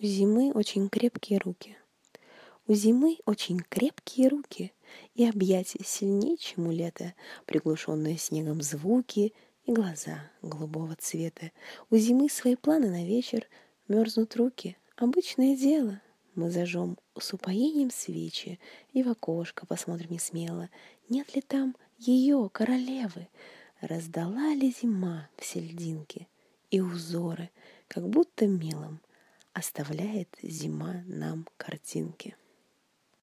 У зимы очень крепкие руки. У зимы очень крепкие руки и объятия сильнее, чем у лета, приглушенные снегом звуки и глаза голубого цвета. У зимы свои планы на вечер, мерзнут руки, обычное дело. Мы зажжем с упоением свечи и в окошко посмотрим не смело, нет ли там ее, королевы, раздала ли зима все льдинки и узоры, как будто мелом оставляет зима нам картинки.